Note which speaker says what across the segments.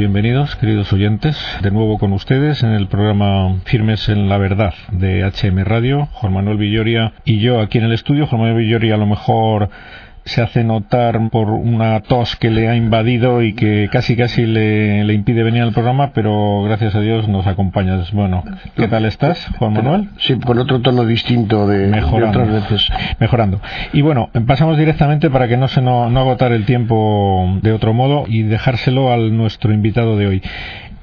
Speaker 1: bienvenidos, queridos oyentes, de nuevo con ustedes en el programa Firmes en la Verdad de HM Radio. Juan Manuel Villoria y yo aquí en el estudio. Juan Manuel Villoria a lo mejor se hace notar por una tos que le ha invadido y que casi casi le, impide venir al programa, pero gracias a Dios nos acompañas. Bueno, ¿qué tal estás, Juan Manuel?
Speaker 2: Sí, con otro tono distinto de,
Speaker 1: Mejorando.
Speaker 2: otras veces.
Speaker 1: Mejorando. Y bueno, pasamos directamente para que no se no, no agotar el tiempo de otro modo y dejárselo al nuestro invitado de hoy.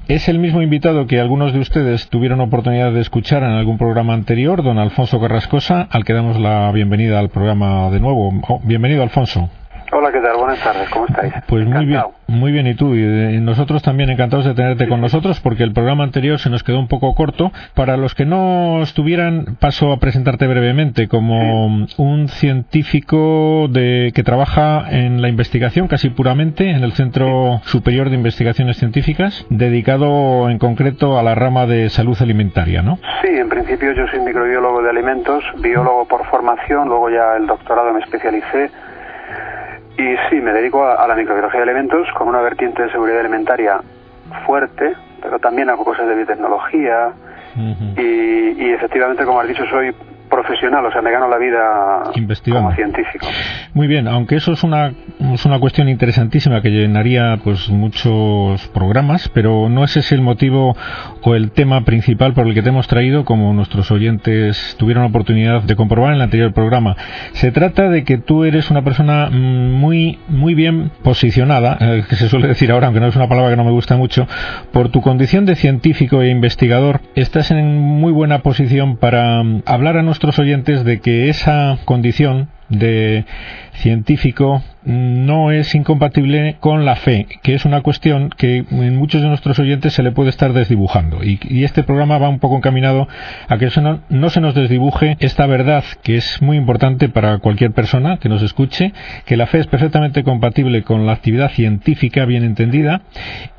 Speaker 1: Es el mismo invitado que algunos de ustedes tuvieron oportunidad de escuchar en algún programa anterior, don Alfonso Carrascosa, al que damos la bienvenida al programa de nuevo. Oh, bienvenido, Alfonso.
Speaker 3: Hola, ¿qué tal? Buenas tardes, ¿cómo estáis?
Speaker 1: Pues muy bien, muy bien, y tú. Y nosotros también encantados de tenerte con nosotros porque el programa anterior se nos quedó un poco corto. Para los que no estuvieran, paso a presentarte brevemente como un científico de, que trabaja en la investigación casi puramente en el Centro Superior de Investigaciones Científicas, dedicado en concreto a la rama de salud alimentaria, ¿no?
Speaker 3: Sí, en principio yo soy microbiólogo de alimentos, biólogo por formación, luego ya el doctorado me especialicé y sí, me dedico a, la microbiología de alimentos con una vertiente de seguridad alimentaria fuerte, pero también hago cosas de biotecnología. y, y, efectivamente, como has dicho, soy profesional, o sea, me gano la vida como científico.
Speaker 1: Muy bien, aunque eso es una, es una cuestión interesantísima que llenaría pues muchos programas, pero no ese es el motivo o el tema principal por el que te hemos traído, como nuestros oyentes tuvieron oportunidad de comprobar en el anterior programa. Se trata de que tú eres una persona mm, muy, muy bien posicionada, eh, que se suele decir ahora, aunque no es una palabra que no me gusta mucho, por tu condición de científico e investigador, estás en muy buena posición para mm, hablar a nuestros oyentes de que esa condición de científico no es incompatible con la fe, que es una cuestión que en muchos de nuestros oyentes se le puede estar desdibujando. Y, este programa va un poco encaminado a que no, no, se nos desdibuje esta verdad que es muy importante para cualquier persona que nos escuche, que la fe es perfectamente compatible con la actividad científica bien entendida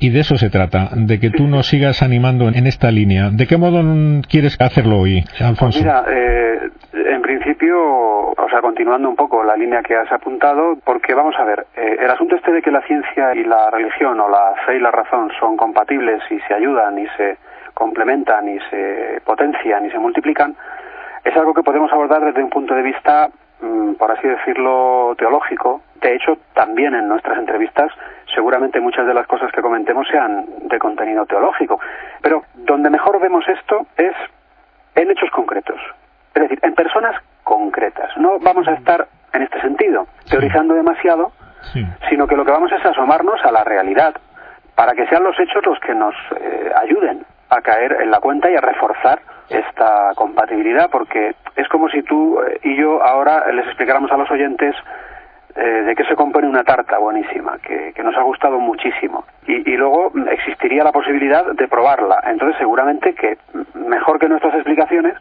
Speaker 1: y de eso se trata, de que tú nos sigas animando en esta línea. ¿De qué modo quieres hacerlo hoy, Alfonso?
Speaker 3: Pues mira, eh, en principio, o sea, continuando un poco la línea que has apuntado, porque vamos a ver, eh, el asunto este de que la ciencia y la religión o la fe y la razón son compatibles y se ayudan y se complementan y se potencian y se multiplican, es algo que podemos abordar desde un punto de vista, mm, por así decirlo, teológico. De hecho, también en nuestras entrevistas, seguramente muchas de las cosas que comentemos sean de contenido teológico. Pero donde mejor vemos esto es en hechos concretos. Es decir, en personas concretas. No vamos a estar en este sentido teorizando demasiado, sino que lo que vamos es asomarnos a la realidad para que sean los hechos los que nos eh, ayuden a caer en la cuenta y a reforzar esta compatibilidad, porque es como si tú eh, y yo ahora les explicáramos a los oyentes eh, de qué se compone una tarta buenísima, que, nos ha gustado muchísimo. Y, y, luego existiría la posibilidad de probarla. Entonces seguramente que mejor que nuestras explicaciones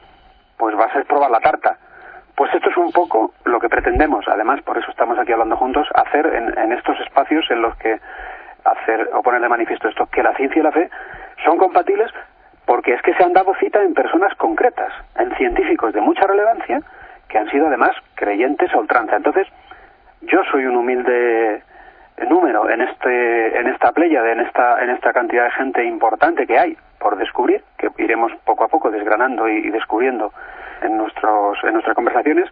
Speaker 3: pues va a ser probar la tarta. Pues esto es un poco lo que pretendemos, además, por eso estamos aquí hablando juntos, hacer en, estos espacios en los que hacer o poner de manifiesto esto, que la ciencia y la fe son compatibles porque es que se han dado cita en personas concretas, en científicos de mucha relevancia, que han sido además creyentes a ultranza. Entonces, yo soy un humilde número en este en esta playa, en esta en esta cantidad de gente importante que hay por descubrir, que iremos poco a poco desgranando y, descubriendo en, nuestros, en nuestras conversaciones,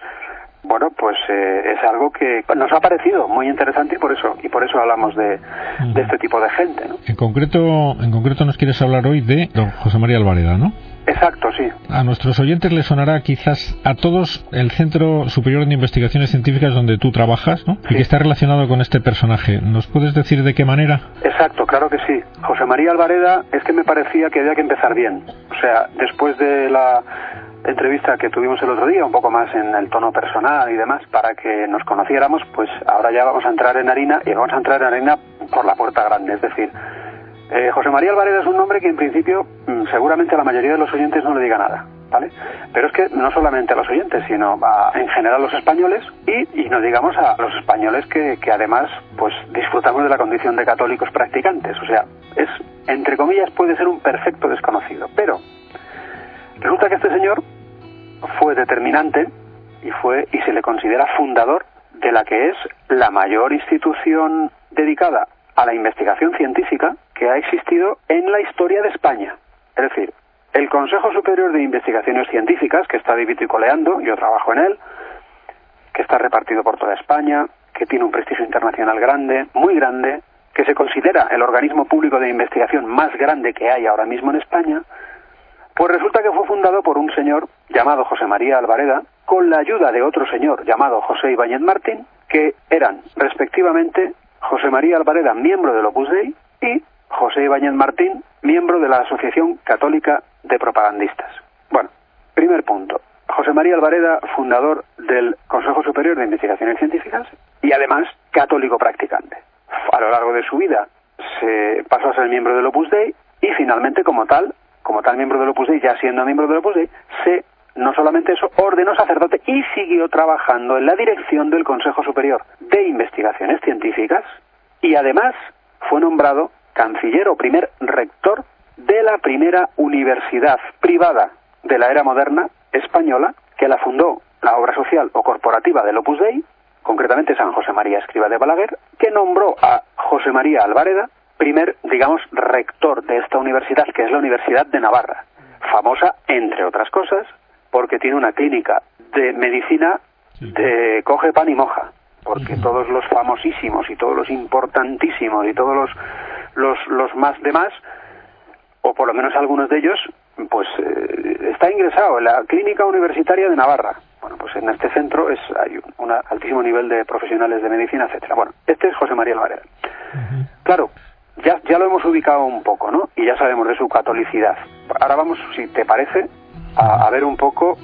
Speaker 3: bueno, pues eh, es algo que nos ha parecido muy interesante y por eso y por eso hablamos de, de este tipo de gente. ¿no?
Speaker 1: En concreto, en concreto nos quieres hablar hoy de don José María Alvareda, ¿no?
Speaker 3: Exacto, sí.
Speaker 1: A nuestros oyentes les sonará quizás a todos el Centro Superior de Investigaciones Científicas donde tú trabajas, ¿no? Y que está relacionado con este personaje. ¿Nos puedes decir de qué manera?
Speaker 3: Exacto, claro que sí. José María Alvareda es que me parecía que había que empezar bien. O sea, después de la entrevista que tuvimos el otro día, un poco más en el tono personal y demás, para que nos conociéramos, pues ahora ya vamos a entrar en harina y vamos a entrar en harina por la puerta grande, es decir, eh, José María Alvarez es un nombre que en principio mm, seguramente a la mayoría de los oyentes no le diga nada, ¿vale? Pero es que no solamente a los oyentes, sino a, en general a los españoles y, y no digamos a los españoles que, que además pues disfrutamos de la condición de católicos practicantes. O sea, es, entre comillas, puede ser un perfecto desconocido. Pero resulta que este señor fue determinante y fue y se le considera fundador de la que es la mayor institución dedicada a la investigación científica que ha existido en la historia de España. Es decir, el Consejo Superior de Investigaciones Científicas, que está coleando, yo trabajo en él, que está repartido por toda España, que tiene un prestigio internacional grande, muy grande, que se considera el organismo público de investigación más grande que hay ahora mismo en España, pues resulta que fue fundado por un señor llamado José María Alvareda, con la ayuda de otro señor llamado José Ibáñez Martín, que eran respectivamente José María Alvareda, miembro del Opus Dei, y José Ibáñez Martín, miembro de la Asociación Católica de Propagandistas. Bueno, primer punto. José María Alvareda, fundador del Consejo Superior de Investigaciones Científicas y además católico practicante. A lo largo de su vida se pasó a ser miembro del Opus Dei y finalmente como tal, como tal miembro del Opus Dei, ya siendo miembro del Opus Dei, se no solamente eso, ordenó sacerdote y siguió trabajando en la dirección del Consejo Superior de Investigaciones Científicas y además fue nombrado canciller o primer rector de la primera universidad privada de la era moderna española que la fundó la obra social o corporativa del Opus Dei, concretamente San José María Escriba de Balaguer, que nombró a José María Alvareda primer, digamos, rector de esta universidad, que es la Universidad de Navarra, famosa, entre otras cosas, porque tiene una clínica de medicina de coge pan y moja, porque todos los famosísimos y todos los importantísimos y todos los, los, los más demás, o por lo menos algunos de ellos, pues eh, está ingresado en la Clínica Universitaria de Navarra. Bueno, pues en este centro es hay un altísimo nivel de profesionales de medicina, etcétera. Bueno, este es José María Alvarez. Claro, ya, ya lo hemos ubicado un poco, ¿no? Y ya sabemos de su catolicidad. Ahora vamos, si te parece, a, ver un poco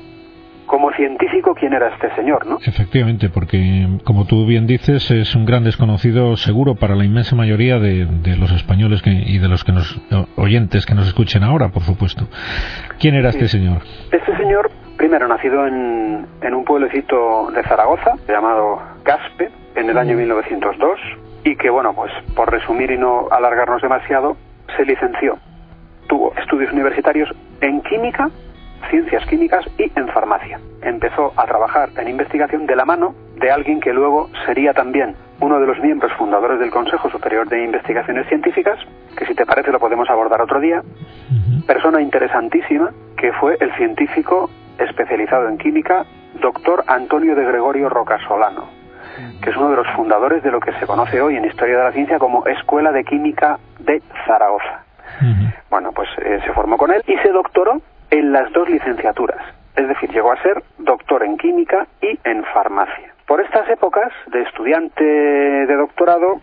Speaker 3: como científico quién era este señor, ¿no?
Speaker 1: Efectivamente, porque como tú bien dices, es un gran desconocido seguro para la inmensa mayoría de, los españoles y de los que nos oyentes que nos escuchen ahora, por supuesto. ¿Quién era este señor?
Speaker 3: Este señor, primero nacido en, en un pueblecito de Zaragoza llamado Caspe en el año 1902 y que, bueno, pues por resumir y no alargarnos demasiado, se licenció. Tuvo estudios universitarios en química ciencias químicas y en farmacia. Empezó a trabajar en investigación de la mano de alguien que luego sería también uno de los miembros fundadores del Consejo Superior de Investigaciones Científicas, que si te parece lo podemos abordar otro día, persona interesantísima, que fue el científico especializado en química, doctor Antonio de Gregorio Rocasolano, que es uno de los fundadores de lo que se conoce hoy en Historia de la Ciencia como Escuela de Química de Zaragoza. Bueno, pues eh, se formó con él y se doctoró en las dos licenciaturas, es decir, llegó a ser doctor en química y en farmacia. Por estas épocas de estudiante de doctorado,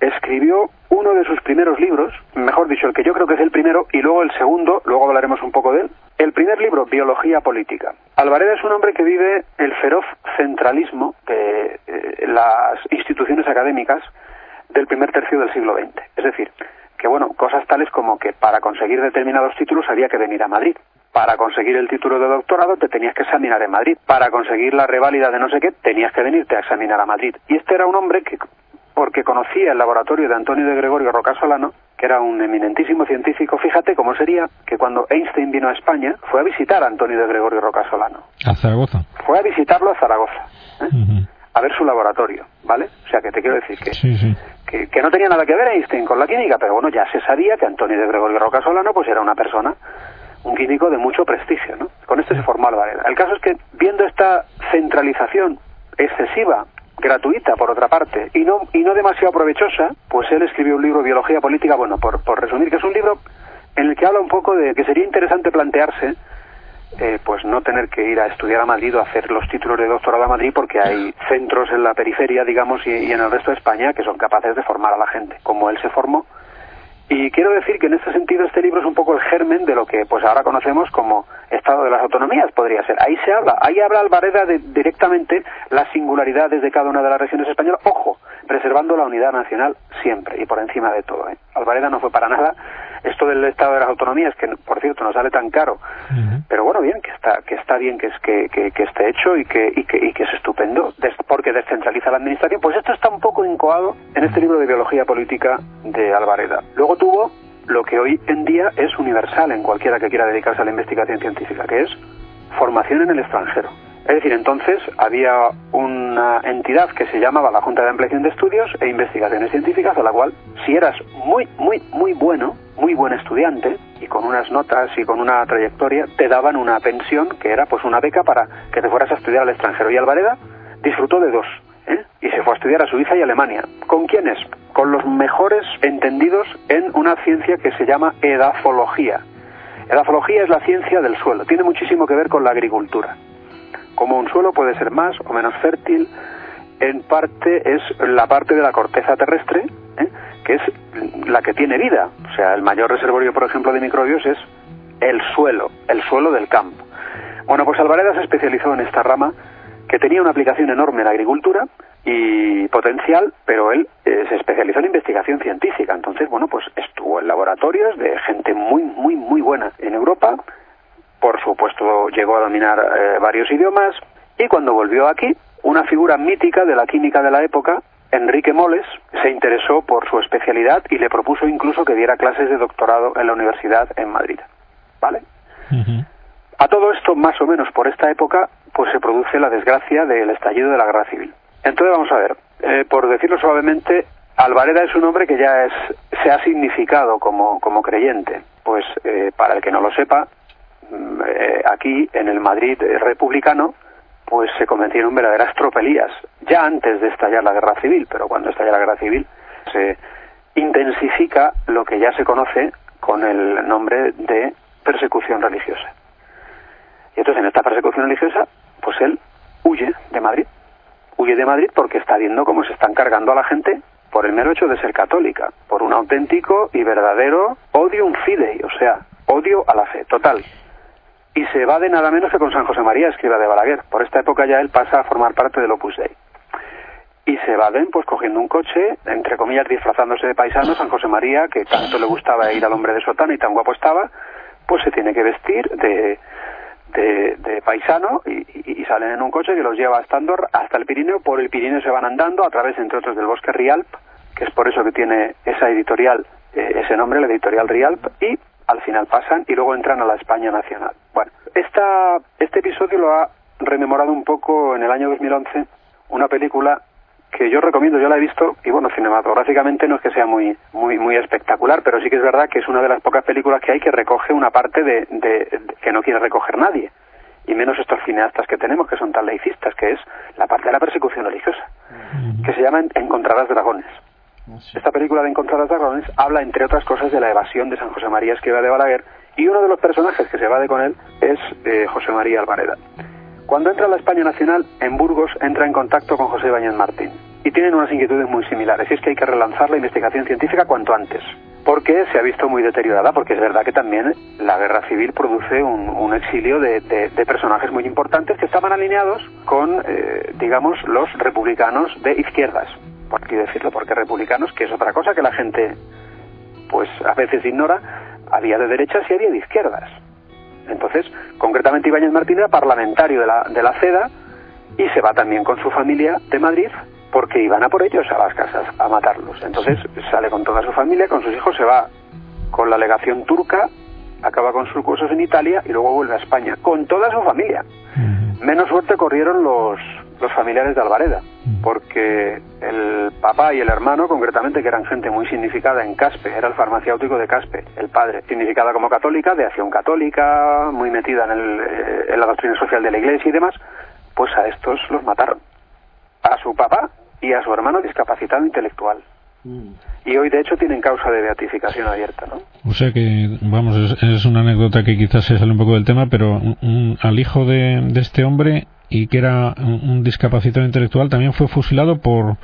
Speaker 3: escribió uno de sus primeros libros, mejor dicho, el que yo creo que es el primero, y luego el segundo, luego hablaremos un poco de él. El primer libro, Biología Política. Alvareda es un hombre que vive el feroz centralismo de eh, las instituciones académicas del primer tercio del siglo XX. Es decir, que bueno, cosas tales como que para conseguir determinados títulos había que venir a Madrid. Para conseguir el título de doctorado te tenías que examinar en Madrid. Para conseguir la reválida de no sé qué tenías que venirte a examinar a Madrid. Y este era un hombre que, porque conocía el laboratorio de Antonio de Gregorio Rocasolano, que era un eminentísimo científico, fíjate cómo sería que cuando Einstein vino a España fue a visitar a Antonio de Gregorio Rocasolano.
Speaker 1: A Zaragoza.
Speaker 3: Fue a visitarlo a Zaragoza. ¿eh? A ver su laboratorio, ¿vale? O sea que te quiero decir que, que, que, no tenía nada que ver Einstein con la química, pero bueno, ya se sabía que Antonio de Gregorio Rocasolano pues era una persona un químico de mucho prestigio, ¿no? Con este se formó Alvareda. El caso es que, viendo esta centralización excesiva, gratuita, por otra parte, y no, y no demasiado provechosa, pues él escribió un libro, Biología Política, bueno, por, por resumir, que es un libro en el que habla un poco de que sería interesante plantearse eh, pues no tener que ir a estudiar a Madrid o hacer los títulos de doctorado a Madrid porque hay centros en la periferia, digamos, y, y, en el resto de España que son capaces de formar a la gente, como él se formó y quiero decir que en este sentido este libro es un poco el germen de lo que pues ahora conocemos como Estado de las Autonomías, podría ser. Ahí se habla, ahí habla Alvareda de, directamente las singularidades de cada una de las regiones españolas, ojo, preservando la unidad nacional siempre y por encima de todo. ¿eh? Alvareda no fue para nada esto del Estado de las Autonomías, que por cierto no sale tan caro, pero bueno, bien, que está, que está bien que, es, que, que, esté hecho y que, y que, y que es estupendo, porque descentraliza la administración, pues esto está un poco incoado en este libro de Biología Política de Alvareda. Luego tuvo lo que hoy en día es universal en cualquiera que quiera dedicarse a la investigación científica, que es formación en el extranjero. Es decir, entonces había una entidad que se llamaba la Junta de Ampliación de Estudios e Investigaciones Científicas, a la cual, si eras muy, muy, muy bueno, muy buen estudiante, y con unas notas y con una trayectoria, te daban una pensión que era pues una beca para que te fueras a estudiar al extranjero. Y Alvareda disfrutó de dos, ¿eh? y se fue a estudiar a Suiza y Alemania. ¿Con quiénes? Con los mejores entendidos en una ciencia que se llama edafología. Edafología es la ciencia del suelo, tiene muchísimo que ver con la agricultura como un suelo puede ser más o menos fértil, en parte es la parte de la corteza terrestre, ¿eh? que es la que tiene vida. O sea, el mayor reservorio, por ejemplo, de microbios es el suelo, el suelo del campo. Bueno, pues Alvareda se especializó en esta rama que tenía una aplicación enorme en la agricultura y potencial, pero él eh, se especializó en investigación científica. Entonces, bueno, pues estuvo en laboratorios de gente muy, muy, muy buena en Europa, por supuesto llegó a dominar eh, varios idiomas y cuando volvió aquí, una figura mítica de la química de la época, Enrique Moles, se interesó por su especialidad y le propuso incluso que diera clases de doctorado en la universidad en Madrid. ¿Vale? A todo esto, más o menos por esta época, pues se produce la desgracia del estallido de la guerra civil. Entonces vamos a ver, eh, por decirlo suavemente, Alvareda es un hombre que ya es, se ha significado como, como creyente. Pues eh, para el que no lo sepa, eh, aquí en el Madrid republicano pues se cometieron verdaderas tropelías ya antes de estallar la guerra civil pero cuando estalla la guerra civil se intensifica lo que ya se conoce con el nombre de persecución religiosa. Y entonces en esta persecución religiosa pues él huye de Madrid. Huye de Madrid porque está viendo cómo se están cargando a la gente por el mero hecho de ser católica, por un auténtico y verdadero odium fidei, o sea, odio a la fe, total y se va de nada menos que con San José María, escriba de Balaguer. Por esta época ya él pasa a formar parte del Opus Dei. Y se evaden pues cogiendo un coche, entre comillas disfrazándose de paisano, San José María, que tanto le gustaba ir al hombre de sotana y tan guapo estaba, pues se tiene que vestir de, de, paisano y, salen en un coche que los lleva hasta Andorra, hasta el Pirineo, por el Pirineo se van andando a través, entre otros, del bosque Rialp, que es por eso que tiene esa editorial, eh, ese nombre, la editorial Rialp, y al final pasan y luego entran a la España nacional. Bueno, esta, este episodio lo ha rememorado un poco en el año 2011 una película que yo recomiendo, yo la he visto y bueno, cinematográficamente no es que sea muy muy muy espectacular, pero sí que es verdad que es una de las pocas películas que hay que recoge una parte de, de que no quiere recoger nadie y menos estos cineastas que tenemos que son tan laicistas, que es la parte de la persecución religiosa, que se llama Encontrarás dragones. Esta película de Encontradas Dragones habla, entre otras cosas, de la evasión de San José María Escriba de Balaguer y uno de los personajes que se evade con él es eh, José María Alvareda. Cuando entra a la España Nacional, en Burgos entra en contacto con José Bañez Martín y tienen unas inquietudes muy similares y es que hay que relanzar la investigación científica cuanto antes porque se ha visto muy deteriorada, porque es verdad que también la guerra civil produce un, exilio de, personajes muy importantes que estaban alineados con, eh, digamos, los republicanos de izquierdas por qué decirlo, porque republicanos, que es otra cosa que la gente pues a veces ignora, había de derechas y había de izquierdas. Entonces, concretamente Ibáñez Martín era parlamentario de la, de la CEDA y se va también con su familia de Madrid porque iban a por ellos a las casas a matarlos. Entonces sale con toda su familia, con sus hijos, se va con la legación turca, acaba con sus cursos en Italia y luego vuelve a España con toda su familia. Menos suerte corrieron los, los familiares de Alvareda, porque el papá y el hermano, concretamente, que eran gente muy significada en Caspe, era el farmacéutico de Caspe, el padre, significada como católica, de acción católica, muy metida en, el, eh, en la doctrina social de la iglesia y demás, pues a estos los mataron. A su papá y a su hermano discapacitado intelectual. Y hoy, de hecho, tienen causa de beatificación abierta, ¿no?
Speaker 1: O sea que, vamos, es, una anécdota que quizás se sale un poco del tema, pero al hijo de, de este hombre y que era un, discapacitado intelectual también fue fusilado por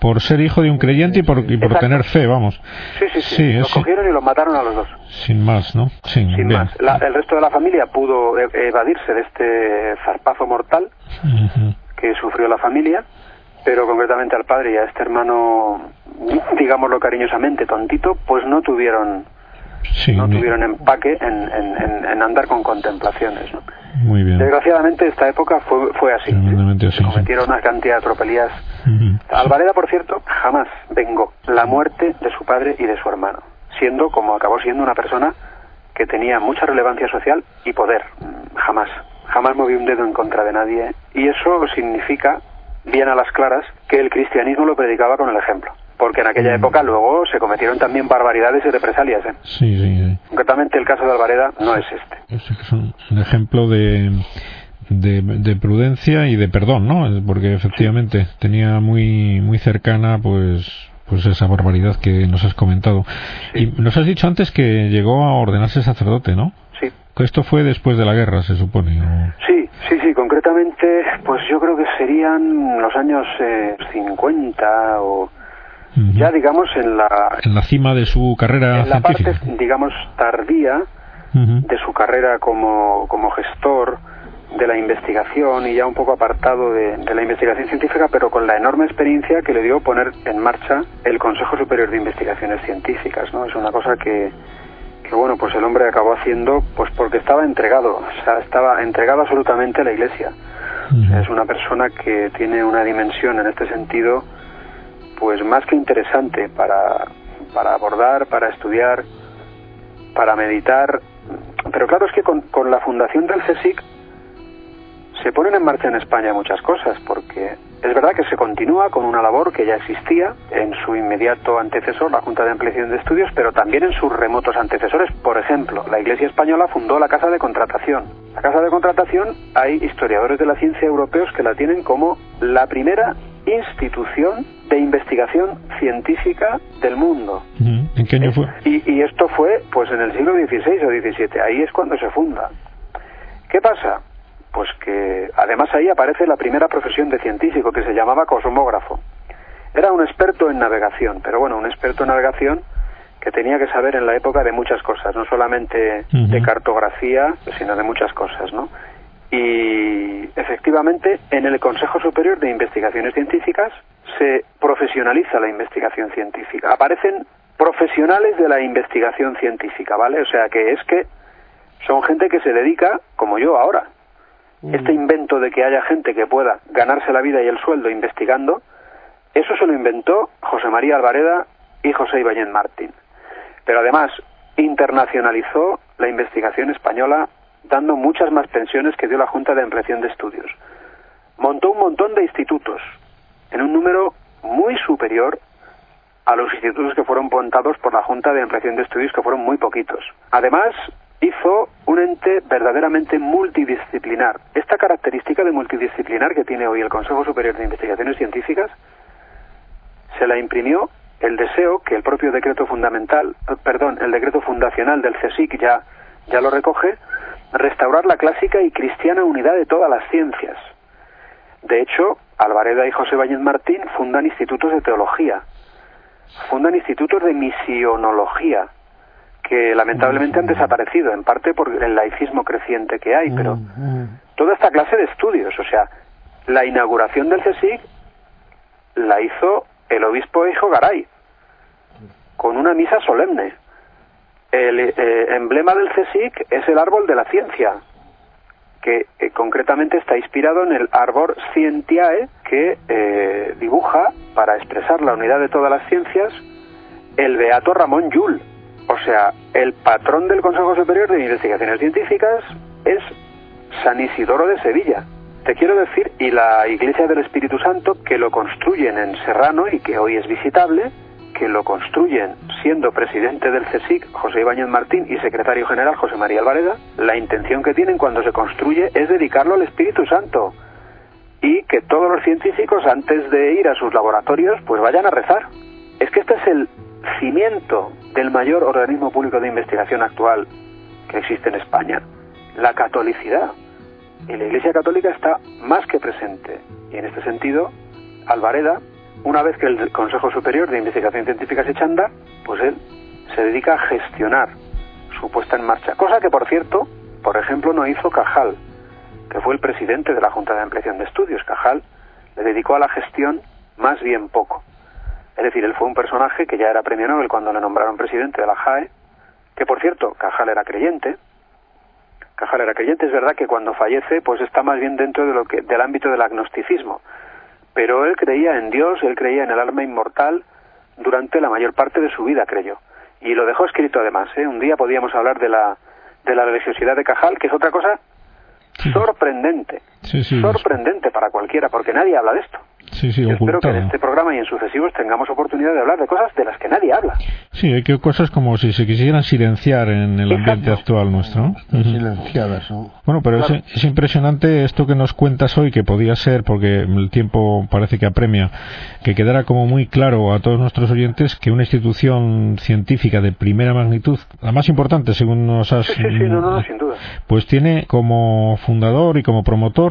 Speaker 1: por ser hijo de un creyente y por, y por tener fe, vamos.
Speaker 3: Sí, sí, sí. lo cogieron y lo mataron a los dos.
Speaker 1: Sin más, ¿no?
Speaker 3: Sin, más. el resto de la familia pudo e, evadirse de este zarpazo mortal que sufrió la familia, pero concretamente al padre y a este hermano, digámoslo cariñosamente, tontito, pues no tuvieron no tuvieron empaque en, en, en, andar con contemplaciones. ¿no?
Speaker 1: Muy bien.
Speaker 3: Desgraciadamente esta época fue, fue así. Se cometieron una cantidad de tropelías. Alvareda, por cierto, jamás vengó la muerte de su padre y de su hermano, siendo como acabó siendo una persona que tenía mucha relevancia social y poder. Jamás, jamás movió un dedo en contra de nadie y eso significa, bien a las claras, que el cristianismo lo predicaba con el ejemplo. Porque en aquella
Speaker 1: Mm.
Speaker 3: época luego se cometieron también barbaridades y represalias. ¿eh?
Speaker 1: Sí, sí, sí.
Speaker 3: Concretamente el caso de Alvareda no es este.
Speaker 1: Es un, ejemplo de, de, de prudencia y de perdón, ¿no? Porque efectivamente tenía muy, muy cercana, pues, pues esa barbaridad que nos has comentado.
Speaker 3: Sí.
Speaker 1: Y nos has dicho antes que llegó a ordenarse sacerdote, ¿no?
Speaker 3: Sí.
Speaker 1: Esto fue después de la guerra, se supone. o-
Speaker 3: Sí, sí, sí, concretamente, pues yo creo que serían los años eh, 50 o Ya digamos en la,
Speaker 1: en la cima de su carrera
Speaker 3: en la parte, digamos, tardía de su carrera como, como gestor de la investigación y ya un poco apartado de, de la investigación científica, pero con la enorme experiencia que le dio poner en marcha el Consejo Superior de Investigaciones Científicas, ¿no? Es una cosa que, que bueno, pues el hombre acabó haciendo pues porque estaba entregado, o sea, estaba entregado absolutamente a la Iglesia.
Speaker 1: Ujú.
Speaker 3: Es una persona que tiene una dimensión en este sentido pues más que interesante para, para abordar, para estudiar, para meditar. Pero claro, es que con, con la fundación del CSIC se ponen en marcha en España muchas cosas, porque es verdad que se continúa con una labor que ya existía en su inmediato antecesor, la Junta de Ampliación de Estudios, pero también en sus remotos antecesores. Por ejemplo, la Iglesia Española fundó la Casa de Contratación. La Casa de Contratación hay historiadores de la ciencia europeos que la tienen como la primera institución de investigación científica del mundo.
Speaker 1: ¿En qué año fue?
Speaker 3: Y, y esto fue pues en el siglo XVI o XVII, ahí es cuando se funda. ¿Qué pasa? Pues que además ahí aparece la primera profesión de científico que se llamaba cosmógrafo. Era un experto en navegación, pero bueno, un experto en navegación que tenía que saber en la época de muchas cosas, no solamente de cartografía, sino de muchas cosas, ¿no? Y efectivamente, en el Consejo Superior de Investigaciones Científicas se profesionaliza la investigación científica. Aparecen profesionales de la investigación científica, ¿vale? O sea que es que son gente que se dedica, como yo ahora. Este invento de que haya gente que pueda ganarse la vida y el sueldo investigando, eso se lo inventó José María Alvareda y José Ibáñez Martín. Pero además internacionalizó la investigación española dando muchas más pensiones que dio la Junta de Ampliación de Estudios. Montó un montón de institutos en un número muy superior a los institutos que fueron montados por la Junta de Ampliación de Estudios, que fueron muy poquitos. Además, hizo un ente verdaderamente multidisciplinar. Esta característica de multidisciplinar que tiene hoy el Consejo Superior de Investigaciones Científicas se la imprimió el deseo que el propio decreto fundamental, eh, perdón, el decreto fundacional del CSIC ya, ya lo recoge, restaurar la clásica y cristiana unidad de todas las ciencias. De hecho, Alvareda y José Báñez Martín fundan institutos de teología, fundan institutos de misionología, que lamentablemente han desaparecido, en parte por el laicismo creciente que hay, pero toda esta clase de estudios, o sea, la inauguración del CSIC la hizo el obispo Hijo Garay, con una misa solemne. El eh, emblema del CSIC es el árbol de la ciencia, que eh, concretamente está inspirado en el árbol Scientiae, que eh, dibuja, para expresar la unidad de todas las ciencias, el beato Ramón Llull. O sea, el patrón del Consejo Superior de Investigaciones Científicas es San Isidoro de Sevilla. Te quiero decir, y la Iglesia del Espíritu Santo, que lo construyen en Serrano y que hoy es visitable, que lo construyen siendo presidente del CSIC José Ibáñez Martín y secretario general José María Alvareda, la intención que tienen cuando se construye es dedicarlo al Espíritu Santo y que todos los científicos antes de ir a sus laboratorios pues vayan a rezar. Es que este es el cimiento del mayor organismo público de investigación actual que existe en España, la catolicidad. Y la Iglesia Católica está más que presente. Y en este sentido, Alvareda, una vez que el Consejo Superior de Investigación Científica se echa a andar, pues él se dedica a gestionar su puesta en marcha. Cosa que, por cierto, por ejemplo, no hizo Cajal, que fue el presidente de la Junta de Ampliación de Estudios. Cajal le dedicó a la gestión más bien poco. Es decir, él fue un personaje que ya era premio Nobel cuando le nombraron presidente de la JAE, que por cierto, Cajal era creyente. Cajal era creyente, es verdad que cuando fallece, pues está más bien dentro de lo que, del ámbito del agnosticismo. Pero él creía en Dios, él creía en el alma inmortal durante la mayor parte de su vida, creyó. Y lo dejó escrito además, ¿eh? Un día podíamos hablar de la, de la religiosidad de Cajal, que es otra cosa sorprendente. Sorprendente para cualquiera, porque nadie habla de esto.
Speaker 1: Sí, sí,
Speaker 3: Yo espero que en este programa y en sucesivos tengamos oportunidad de hablar de cosas de las que nadie habla.
Speaker 1: Sí, hay que cosas como si se quisieran silenciar en el ambiente actual nuestro.
Speaker 2: Silenciadas,
Speaker 1: Bueno, pero es, impresionante esto que nos cuentas hoy, que podía ser, porque el tiempo parece que apremia, que quedara como muy claro a todos nuestros oyentes que una institución científica de primera magnitud, la más importante según nos has...
Speaker 3: Sí, sí, sí, no, no, sin duda.
Speaker 1: Pues tiene como fundador y como promotor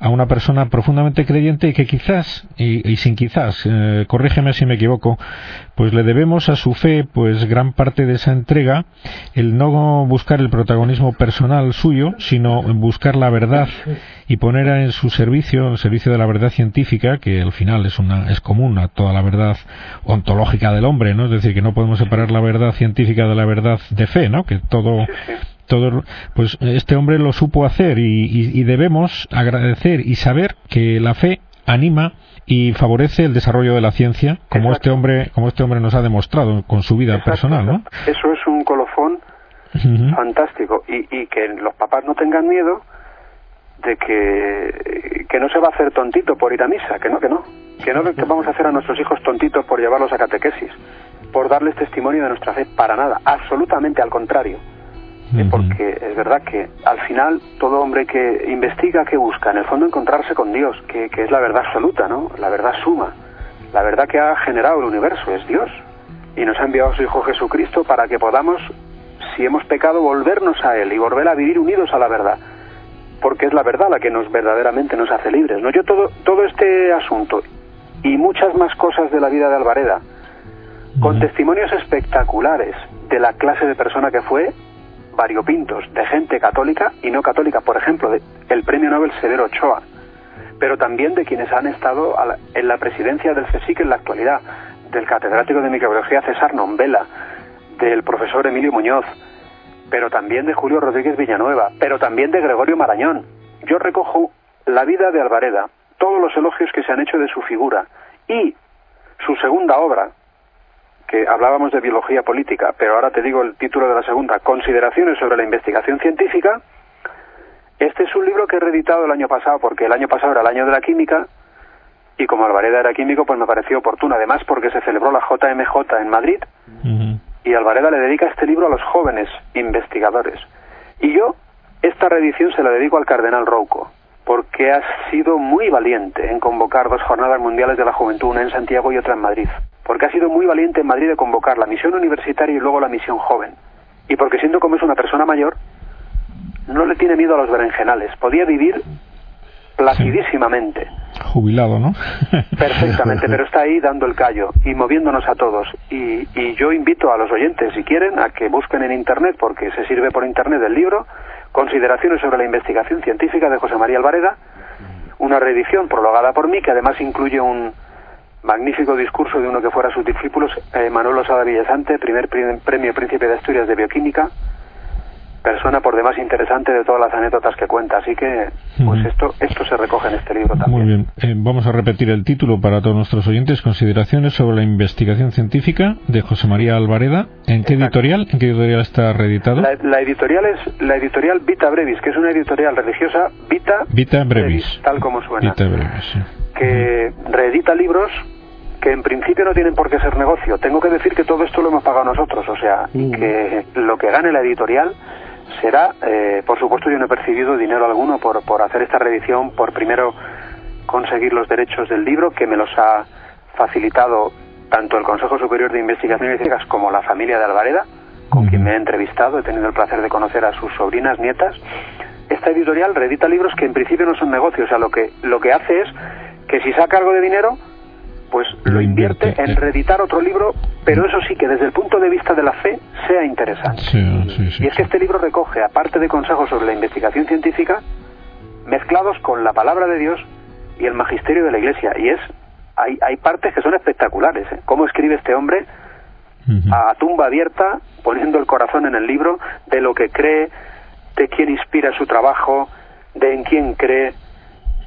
Speaker 1: a una persona profundamente creyente y que quizás y, sin quizás, eh, corrígeme si me equivoco, pues le debemos a su fe pues gran parte de esa entrega el no buscar el protagonismo personal suyo, sino buscar la verdad y poner en su servicio, el servicio de la verdad científica, que al final es una es común a toda la verdad ontológica del hombre, ¿no? Es decir, que no podemos separar la verdad científica de la verdad de fe, ¿no? Que todo todo pues este hombre lo supo hacer y debemos agradecer y saber que la fe anima y favorece el desarrollo de la ciencia, como este hombre, como este hombre nos ha demostrado con su vida personal, ¿no?
Speaker 3: Eso es un colofón fantástico. Y, y que los papás no tengan miedo de que, que no se va a hacer tontito por ir a misa, que no, que no, que no que vamos a hacer a nuestros hijos tontitos por llevarlos a catequesis, por darles testimonio de nuestra fe, para nada, absolutamente al contrario porque es verdad que al final todo hombre que investiga, que busca, en el fondo encontrarse con Dios, que, es la verdad absoluta, ¿no? La verdad suma. La verdad que ha generado el universo es Dios. Y nos ha enviado a su Hijo Jesucristo para que podamos, si hemos pecado, volvernos a Él y volver a vivir unidos a la verdad. Porque es la verdad la que nos verdaderamente nos hace libres. ¿no? Yo todo, todo este asunto y muchas más cosas de la vida de Alvareda, con testimonios espectaculares de la clase de persona que fue, variopintos de gente católica y no católica, por ejemplo, el premio Nobel Severo Ochoa, pero también de quienes han estado en la presidencia del CSIC en la actualidad, del catedrático de microbiología César Nombela, del profesor Emilio Muñoz, pero también de Julio Rodríguez Villanueva, pero también de Gregorio Marañón. Yo recojo la vida de Alvareda, todos los elogios que se han hecho de su figura y su segunda obra, que hablábamos de biología política, pero ahora te digo el título de la segunda, Consideraciones sobre la investigación científica. Este es un libro que he reeditado el año pasado, porque el año pasado era el año de la química, y como Alvareda era químico, pues me pareció oportuno, además porque se celebró la JMJ en Madrid, y Alvareda le dedica este libro a los jóvenes investigadores. Y yo, esta reedición se la dedico al cardenal Rouco, porque ha sido muy valiente en convocar dos jornadas mundiales de la juventud, una en Santiago y otra en Madrid porque ha sido muy valiente en Madrid de convocar la misión universitaria y luego la misión joven. Y porque siendo como es una persona mayor, no le tiene miedo a los berenjenales. Podía vivir placidísimamente.
Speaker 1: Jubilado, ¿no?
Speaker 3: Perfectamente, pero está ahí dando el callo y moviéndonos a todos. Y, y, yo invito a los oyentes, si quieren, a que busquen en Internet, porque se sirve por Internet el libro, Consideraciones sobre la investigación científica de José María Alvareda, una reedición prologada por mí, que además incluye un, magnífico discurso de uno que fuera sus discípulos, eh, Manuel Osada Villasante, primer premio Príncipe de Asturias de Bioquímica, persona por demás interesante de todas las anécdotas que cuenta. Así que, pues esto, esto se recoge en este libro también.
Speaker 1: Muy bien. Eh, vamos a repetir el título para todos nuestros oyentes: Consideraciones sobre la investigación científica de José María Alvareda. ¿En qué editorial? ¿En qué editorial está reeditado?
Speaker 3: La, editorial es la editorial Vita Brevis, que es una editorial religiosa. Vita,
Speaker 1: Vita Brevis,
Speaker 3: tal como suena.
Speaker 1: Vita Brevis. Sí.
Speaker 3: Que reedita libros que en principio no tienen por qué ser negocio. Tengo que decir que todo esto lo hemos pagado nosotros, o sea, mm. que lo que gane la editorial será, eh, por supuesto yo no he percibido dinero alguno por, por hacer esta reedición, por primero conseguir los derechos del libro, que me los ha facilitado tanto el Consejo Superior de Investigaciones Ciegas como la familia de Alvareda, con quien me he entrevistado, he tenido el placer de conocer a sus sobrinas, nietas. Esta editorial reedita libros que en principio no son negocios, o sea, lo que, lo que hace es que si saca algo de dinero, pues lo, invierte, en reeditar otro libro, pero eso sí que desde el punto de vista de la fe sea interesante. y es que este libro recoge, aparte de consejos sobre la investigación científica, mezclados con la palabra de Dios y el magisterio de la Iglesia. Y es hay, hay partes que son espectaculares. ¿eh? ¿Cómo escribe este hombre a tumba abierta, poniendo el corazón en el libro de lo que cree, de quién inspira su trabajo, de en quién cree,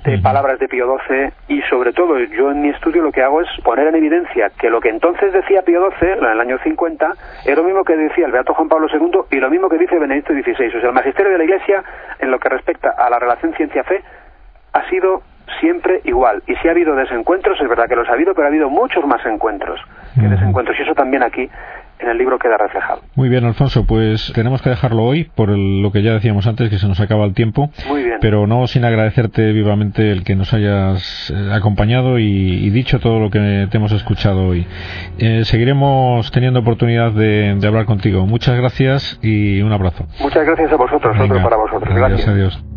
Speaker 3: de palabras de Pío XII y sobre todo yo en mi estudio lo que hago es poner en evidencia que lo que entonces decía Pío XII en el año 50 es lo mismo que decía el Beato Juan Pablo II y lo mismo que dice Benedicto XVI. O sea, el magisterio de la Iglesia en lo que respecta a la relación ciencia-fe ha sido siempre igual. Y si ha habido desencuentros, es verdad que los ha habido, pero ha habido muchos más encuentros que desencuentros. Y eso también aquí en el libro queda reflejado.
Speaker 1: Muy bien, Alfonso, pues tenemos que dejarlo hoy por lo que ya decíamos antes, que se nos acaba el tiempo.
Speaker 3: Muy bien.
Speaker 1: Pero no sin agradecerte vivamente el que nos hayas eh, acompañado y, dicho todo lo que te hemos escuchado hoy. Eh, seguiremos teniendo oportunidad de, hablar contigo. Muchas gracias y un abrazo.
Speaker 3: Muchas gracias a vosotros, otro para vosotros.
Speaker 1: Gracias. Adiós.